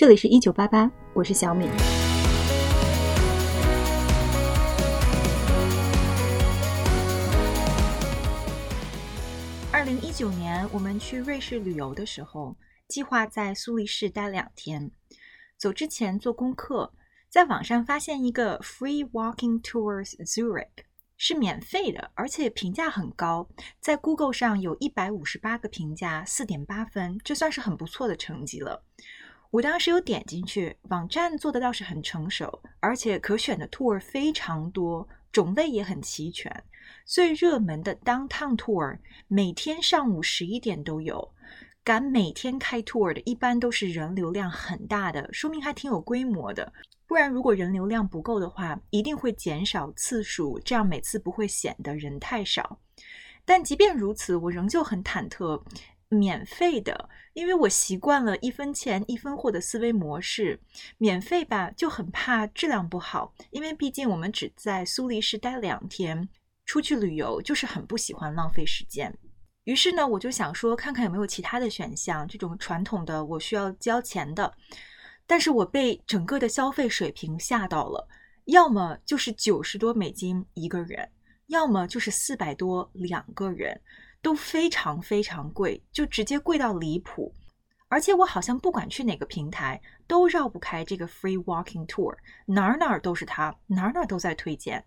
这里是一九八八，我是小米。二零一九年，我们去瑞士旅游的时候，计划在苏黎世待两天。走之前做功课，在网上发现一个 Free Walking Tours Zurich。是免费的，而且评价很高，在 Google 上有一百五十八个评价，四点八分，这算是很不错的成绩了。我当时有点进去，网站做的倒是很成熟，而且可选的 tour 非常多，种类也很齐全。最热门的 Downtown Tour 每天上午十一点都有，敢每天开 tour 的，一般都是人流量很大的，说明还挺有规模的。不然，如果人流量不够的话，一定会减少次数，这样每次不会显得人太少。但即便如此，我仍旧很忐忑。免费的，因为我习惯了一分钱一分货的思维模式，免费吧就很怕质量不好，因为毕竟我们只在苏黎世待两天，出去旅游就是很不喜欢浪费时间。于是呢，我就想说，看看有没有其他的选项，这种传统的我需要交钱的。但是我被整个的消费水平吓到了，要么就是九十多美金一个人，要么就是四百多两个人，都非常非常贵，就直接贵到离谱。而且我好像不管去哪个平台，都绕不开这个 Free Walking Tour，哪儿哪儿都是它，哪儿哪儿都在推荐。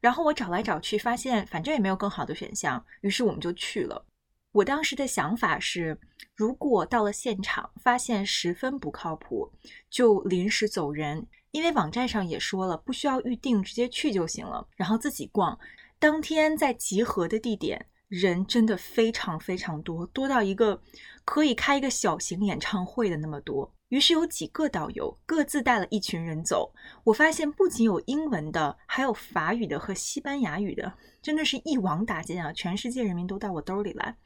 然后我找来找去，发现反正也没有更好的选项，于是我们就去了。我当时的想法是，如果到了现场发现十分不靠谱，就临时走人，因为网站上也说了，不需要预定，直接去就行了，然后自己逛。当天在集合的地点，人真的非常非常多，多到一个可以开一个小型演唱会的那么多。于是有几个导游各自带了一群人走。我发现不仅有英文的，还有法语的和西班牙语的，真的是一网打尽啊！全世界人民都到我兜里来。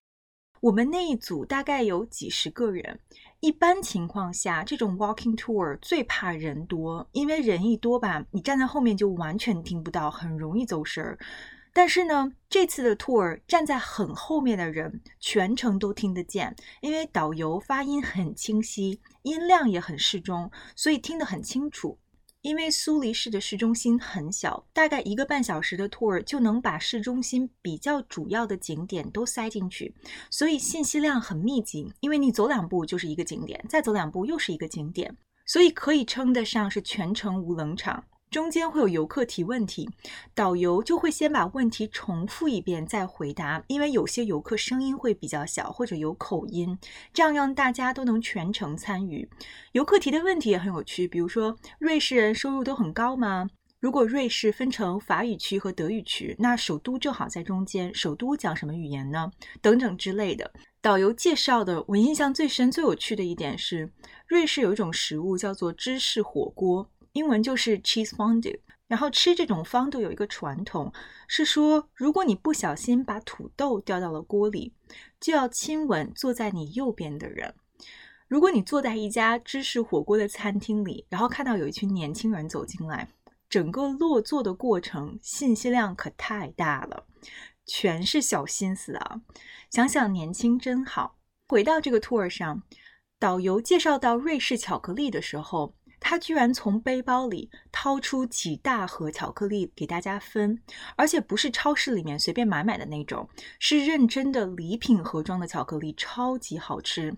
我们那一组大概有几十个人。一般情况下，这种 walking tour 最怕人多，因为人一多吧，你站在后面就完全听不到，很容易走神儿。但是呢，这次的 tour 站在很后面的人全程都听得见，因为导游发音很清晰，音量也很适中，所以听得很清楚。因为苏黎世的市中心很小，大概一个半小时的 tour 就能把市中心比较主要的景点都塞进去，所以信息量很密集。因为你走两步就是一个景点，再走两步又是一个景点，所以可以称得上是全程无冷场。中间会有游客提问题，导游就会先把问题重复一遍再回答，因为有些游客声音会比较小或者有口音，这样让大家都能全程参与。游客提的问题也很有趣，比如说瑞士人收入都很高吗？如果瑞士分成法语区和德语区，那首都正好在中间，首都讲什么语言呢？等等之类的。导游介绍的，我印象最深、最有趣的一点是，瑞士有一种食物叫做芝士火锅。英文就是 cheese fondue，然后吃这种 fondue 有一个传统，是说如果你不小心把土豆掉到了锅里，就要亲吻坐在你右边的人。如果你坐在一家芝士火锅的餐厅里，然后看到有一群年轻人走进来，整个落座的过程信息量可太大了，全是小心思啊！想想年轻真好。回到这个 tour 上，导游介绍到瑞士巧克力的时候。他居然从背包里掏出几大盒巧克力给大家分，而且不是超市里面随便买买的那种，是认真的礼品盒装的巧克力，超级好吃。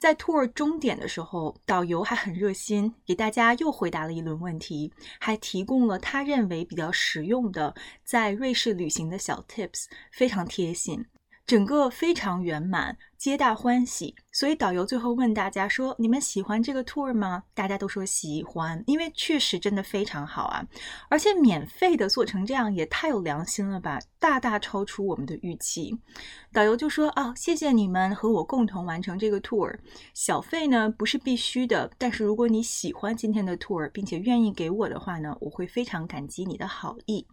在 tour 终点的时候，导游还很热心，给大家又回答了一轮问题，还提供了他认为比较实用的在瑞士旅行的小 tips，非常贴心。整个非常圆满，皆大欢喜。所以导游最后问大家说：“你们喜欢这个 tour 吗？”大家都说喜欢，因为确实真的非常好啊！而且免费的做成这样也太有良心了吧，大大超出我们的预期。导游就说：“哦，谢谢你们和我共同完成这个 tour。小费呢不是必须的，但是如果你喜欢今天的 tour，并且愿意给我的话呢，我会非常感激你的好意。”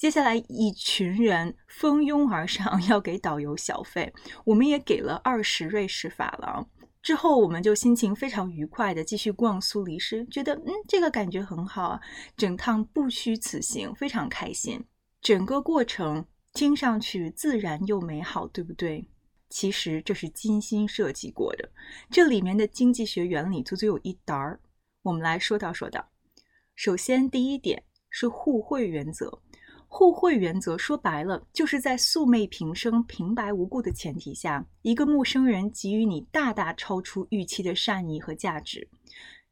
接下来，一群人蜂拥而上要给导游小费，我们也给了二十瑞士法郎。之后，我们就心情非常愉快的继续逛苏黎世，觉得嗯，这个感觉很好啊，整趟不虚此行，非常开心。整个过程听上去自然又美好，对不对？其实这是精心设计过的，这里面的经济学原理足足有一沓儿。我们来说道说道。首先，第一点是互惠原则。互惠原则说白了，就是在素昧平生、平白无故的前提下，一个陌生人给予你大大超出预期的善意和价值，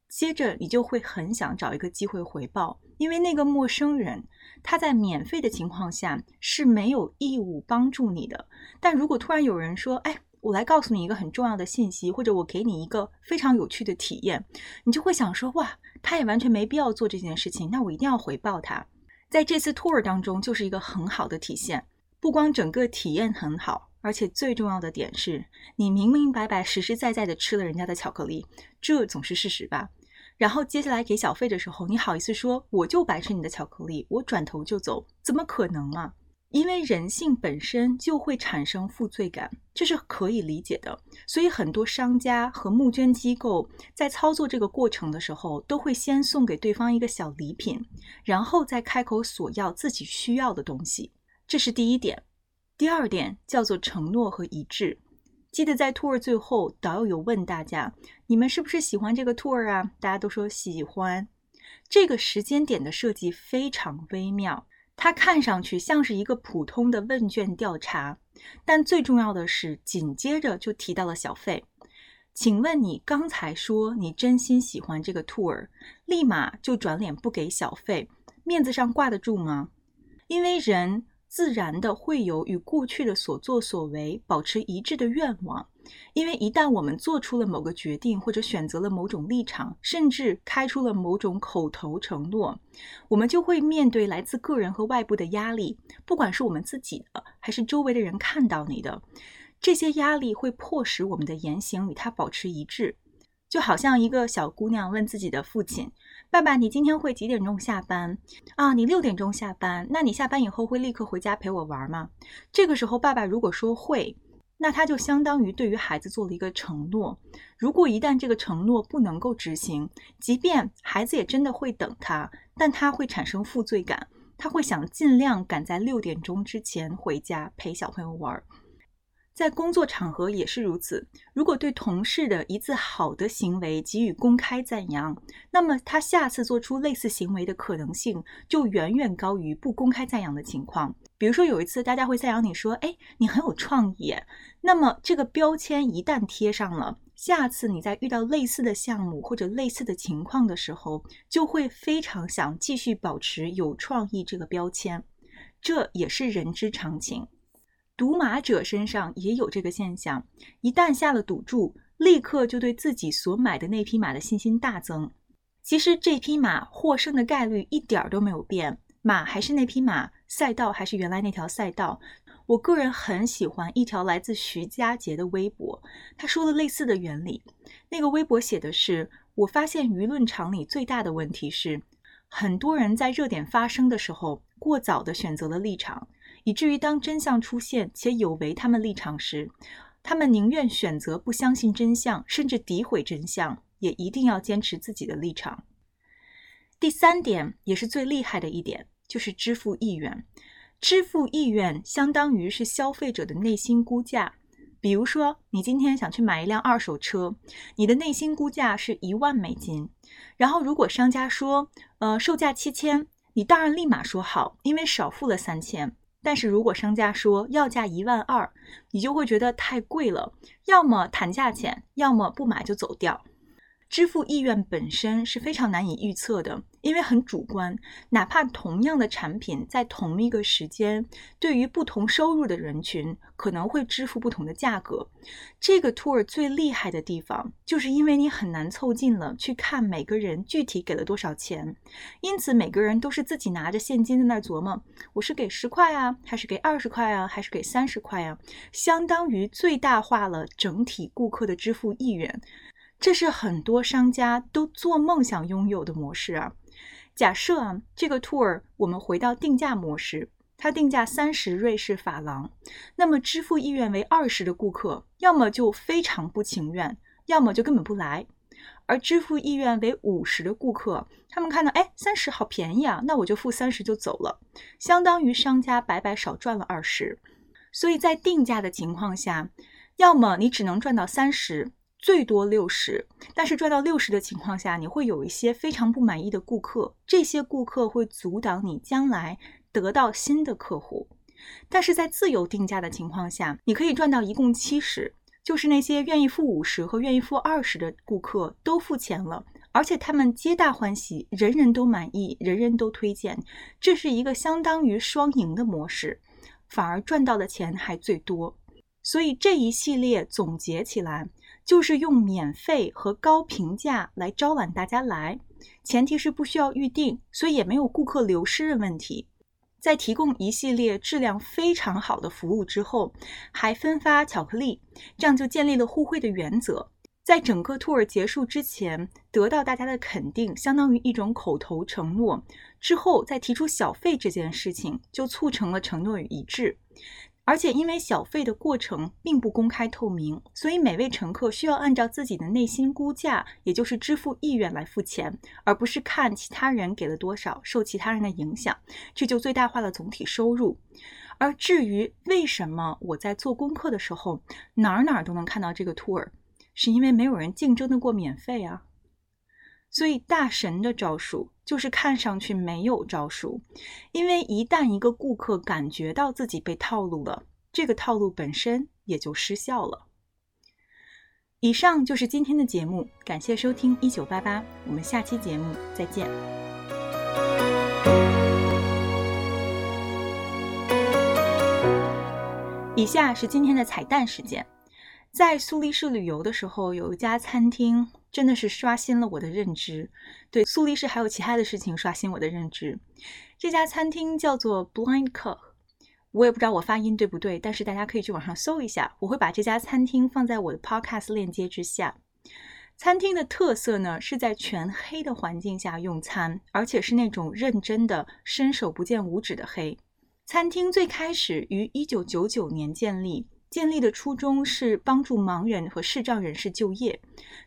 接着你就会很想找一个机会回报，因为那个陌生人他在免费的情况下是没有义务帮助你的。但如果突然有人说：“哎，我来告诉你一个很重要的信息，或者我给你一个非常有趣的体验”，你就会想说：“哇，他也完全没必要做这件事情，那我一定要回报他。”在这次 tour 当中，就是一个很好的体现。不光整个体验很好，而且最重要的点是，你明明白白、实实在在的吃了人家的巧克力，这总是事实吧？然后接下来给小费的时候，你好意思说我就白吃你的巧克力，我转头就走？怎么可能嘛？因为人性本身就会产生负罪感，这是可以理解的。所以很多商家和募捐机构在操作这个过程的时候，都会先送给对方一个小礼品，然后再开口索要自己需要的东西。这是第一点。第二点叫做承诺和一致。记得在 tour 最后，导游有问大家：“你们是不是喜欢这个 tour 啊？”大家都说喜欢。这个时间点的设计非常微妙。它看上去像是一个普通的问卷调查，但最重要的是，紧接着就提到了小费。请问你刚才说你真心喜欢这个 tour，立马就转脸不给小费，面子上挂得住吗？因为人自然的会有与过去的所作所为保持一致的愿望。因为一旦我们做出了某个决定，或者选择了某种立场，甚至开出了某种口头承诺，我们就会面对来自个人和外部的压力，不管是我们自己的，还是周围的人看到你的，这些压力会迫使我们的言行与他保持一致。就好像一个小姑娘问自己的父亲：“爸爸，你今天会几点钟下班？啊，你六点钟下班，那你下班以后会立刻回家陪我玩吗？”这个时候，爸爸如果说会。那他就相当于对于孩子做了一个承诺，如果一旦这个承诺不能够执行，即便孩子也真的会等他，但他会产生负罪感，他会想尽量赶在六点钟之前回家陪小朋友玩。在工作场合也是如此，如果对同事的一次好的行为给予公开赞扬，那么他下次做出类似行为的可能性就远远高于不公开赞扬的情况。比如说有一次大家会赞扬你说：“哎，你很有创意。”那么这个标签一旦贴上了，下次你在遇到类似的项目或者类似的情况的时候，就会非常想继续保持有创意这个标签，这也是人之常情。赌马者身上也有这个现象，一旦下了赌注，立刻就对自己所买的那匹马的信心大增。其实这匹马获胜的概率一点儿都没有变，马还是那匹马，赛道还是原来那条赛道。我个人很喜欢一条来自徐佳杰的微博，他说了类似的原理。那个微博写的是：我发现舆论场里最大的问题是，很多人在热点发生的时候，过早的选择了立场。以至于当真相出现且有违他们立场时，他们宁愿选择不相信真相，甚至诋毁真相，也一定要坚持自己的立场。第三点，也是最厉害的一点，就是支付意愿。支付意愿相当于是消费者的内心估价。比如说，你今天想去买一辆二手车，你的内心估价是一万美金。然后，如果商家说，呃，售价七千，你当然立马说好，因为少付了三千。但是如果商家说要价一万二，你就会觉得太贵了，要么谈价钱，要么不买就走掉。支付意愿本身是非常难以预测的，因为很主观。哪怕同样的产品，在同一个时间，对于不同收入的人群，可能会支付不同的价格。这个 tour 最厉害的地方，就是因为你很难凑近了去看每个人具体给了多少钱，因此每个人都是自己拿着现金在那儿琢磨：我是给十块啊，还是给二十块啊，还是给三十块啊？相当于最大化了整体顾客的支付意愿。这是很多商家都做梦想拥有的模式啊！假设啊，这个 tour 我们回到定价模式，它定价三十瑞士法郎，那么支付意愿为二十的顾客，要么就非常不情愿，要么就根本不来；而支付意愿为五十的顾客，他们看到哎三十好便宜啊，那我就付三十就走了，相当于商家白白少赚了二十。所以在定价的情况下。要么你只能赚到三十，最多六十。但是赚到六十的情况下，你会有一些非常不满意的顾客，这些顾客会阻挡你将来得到新的客户。但是在自由定价的情况下，你可以赚到一共七十，就是那些愿意付五十和愿意付二十的顾客都付钱了，而且他们皆大欢喜，人人都满意，人人都推荐，这是一个相当于双赢的模式，反而赚到的钱还最多。所以这一系列总结起来，就是用免费和高评价来招揽大家来，前提是不需要预定，所以也没有顾客流失的问题。在提供一系列质量非常好的服务之后，还分发巧克力，这样就建立了互惠的原则。在整个 tour 结束之前，得到大家的肯定，相当于一种口头承诺。之后再提出小费这件事情，就促成了承诺与一致。而且，因为小费的过程并不公开透明，所以每位乘客需要按照自己的内心估价，也就是支付意愿来付钱，而不是看其他人给了多少，受其他人的影响，这就最大化了总体收入。而至于为什么我在做功课的时候哪儿哪儿都能看到这个 tour，是因为没有人竞争得过免费啊。所以大神的招数就是看上去没有招数，因为一旦一个顾客感觉到自己被套路了，这个套路本身也就失效了。以上就是今天的节目，感谢收听一九八八，我们下期节目再见。以下是今天的彩蛋时间，在苏黎世旅游的时候，有一家餐厅。真的是刷新了我的认知。对，苏黎世还有其他的事情刷新我的认知。这家餐厅叫做 Blind Cook，我也不知道我发音对不对，但是大家可以去网上搜一下。我会把这家餐厅放在我的 Podcast 链接之下。餐厅的特色呢，是在全黑的环境下用餐，而且是那种认真的、伸手不见五指的黑。餐厅最开始于1999年建立。建立的初衷是帮助盲人和视障人士就业，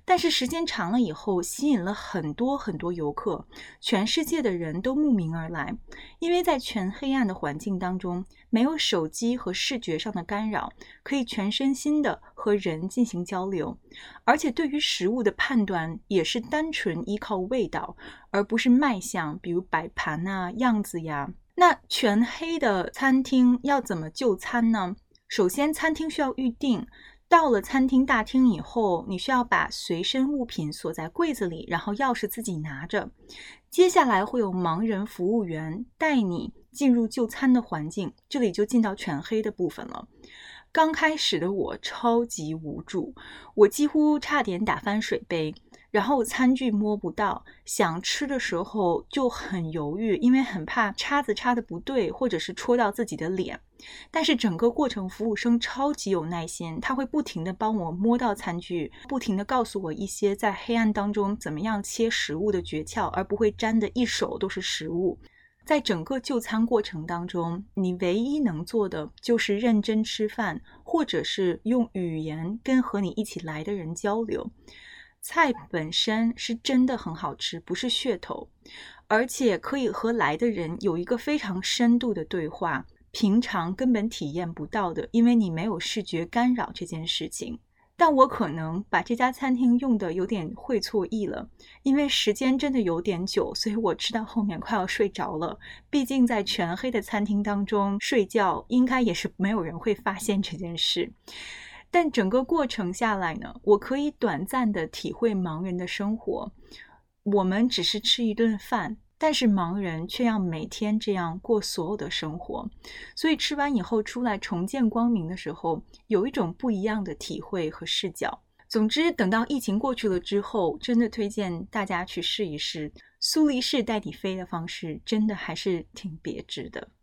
但是时间长了以后，吸引了很多很多游客，全世界的人都慕名而来。因为在全黑暗的环境当中，没有手机和视觉上的干扰，可以全身心的和人进行交流，而且对于食物的判断也是单纯依靠味道，而不是卖相，比如摆盘啊、样子呀。那全黑的餐厅要怎么就餐呢？首先，餐厅需要预定。到了餐厅大厅以后，你需要把随身物品锁在柜子里，然后钥匙自己拿着。接下来会有盲人服务员带你进入就餐的环境，这里就进到全黑的部分了。刚开始的我超级无助，我几乎差点打翻水杯。然后餐具摸不到，想吃的时候就很犹豫，因为很怕叉子插的不对，或者是戳到自己的脸。但是整个过程，服务生超级有耐心，他会不停的帮我摸到餐具，不停的告诉我一些在黑暗当中怎么样切食物的诀窍，而不会沾的一手都是食物。在整个就餐过程当中，你唯一能做的就是认真吃饭，或者是用语言跟和你一起来的人交流。菜本身是真的很好吃，不是噱头，而且可以和来的人有一个非常深度的对话，平常根本体验不到的，因为你没有视觉干扰这件事情。但我可能把这家餐厅用的有点会错意了，因为时间真的有点久，所以我吃到后面快要睡着了。毕竟在全黑的餐厅当中睡觉，应该也是没有人会发现这件事。但整个过程下来呢，我可以短暂的体会盲人的生活。我们只是吃一顿饭，但是盲人却要每天这样过所有的生活。所以吃完以后出来重见光明的时候，有一种不一样的体会和视角。总之，等到疫情过去了之后，真的推荐大家去试一试苏黎世带你飞的方式，真的还是挺别致的。